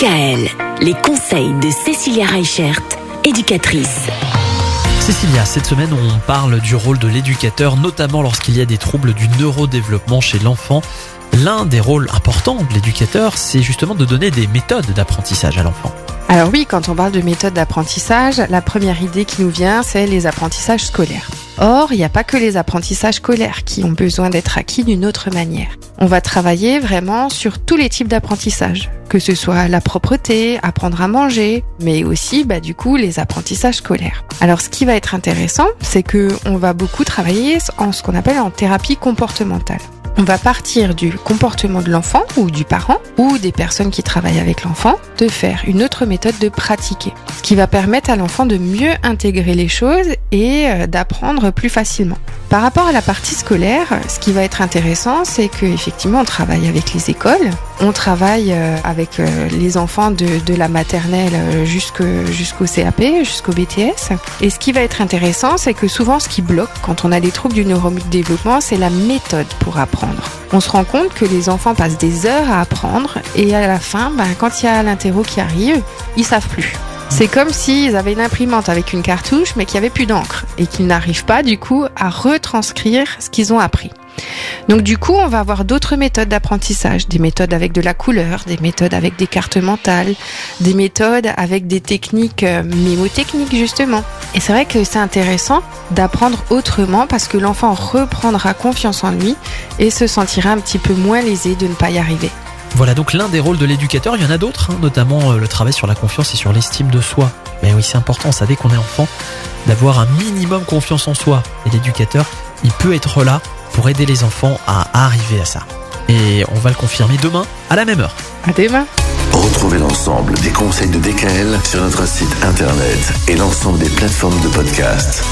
DKL, les conseils de Cécilia Reichert, éducatrice. Cécilia, cette semaine on parle du rôle de l'éducateur, notamment lorsqu'il y a des troubles du neurodéveloppement chez l'enfant. L'un des rôles importants de l'éducateur, c'est justement de donner des méthodes d'apprentissage à l'enfant. Alors oui, quand on parle de méthode d'apprentissage, la première idée qui nous vient, c'est les apprentissages scolaires. Or, il n'y a pas que les apprentissages scolaires qui ont besoin d'être acquis d'une autre manière. On va travailler vraiment sur tous les types d'apprentissage, que ce soit la propreté, apprendre à manger, mais aussi bah, du coup les apprentissages scolaires. Alors ce qui va être intéressant, c'est que on va beaucoup travailler en ce qu'on appelle en thérapie comportementale. On va partir du comportement de l'enfant ou du parent ou des personnes qui travaillent avec l'enfant de faire une autre méthode de pratiquer, ce qui va permettre à l'enfant de mieux intégrer les choses et euh, d'apprendre plus facilement. Par rapport à la partie scolaire, ce qui va être intéressant, c'est qu'effectivement, on travaille avec les écoles, on travaille euh, avec euh, les enfants de, la maternelle jusqu'au CAP, jusqu'au BTS. Et ce qui va être intéressant, c'est que souvent, ce qui bloque quand on a des troubles du neurodéveloppement, c'est la méthode pour apprendre. On se rend compte que les enfants passent des heures à apprendre et à la fin, ben, quand il y a l'interro qui arrive, ils savent plus. C'est comme s'ils avaient une imprimante avec une cartouche mais qu'il n'y avait plus d'encre et qu'ils n'arrivent pas du coup à retranscrire ce qu'ils ont appris. Donc du coup, on va avoir d'autres méthodes d'apprentissage, des méthodes avec de la couleur, des méthodes avec des cartes mentales, des méthodes avec des techniques euh, mémotechniques justement. Et c'est vrai que c'est intéressant d'apprendre autrement parce que l'enfant reprendra confiance en lui et se sentira un petit peu moins lésé de ne pas y arriver. Voilà donc l'un des rôles de l'éducateur, il y en a d'autres, hein, notamment euh, le travail sur la confiance et sur l'estime de soi. Mais oui, c'est important, vous savez qu'on est enfant, d'avoir un minimum confiance en soi. Et l'éducateur, il peut être là pour aider les enfants à arriver à ça. Et on va le confirmer demain à la même heure. À demain. Retrouvez l'ensemble des conseils de DKL sur notre site internet et l'ensemble des plateformes de podcast.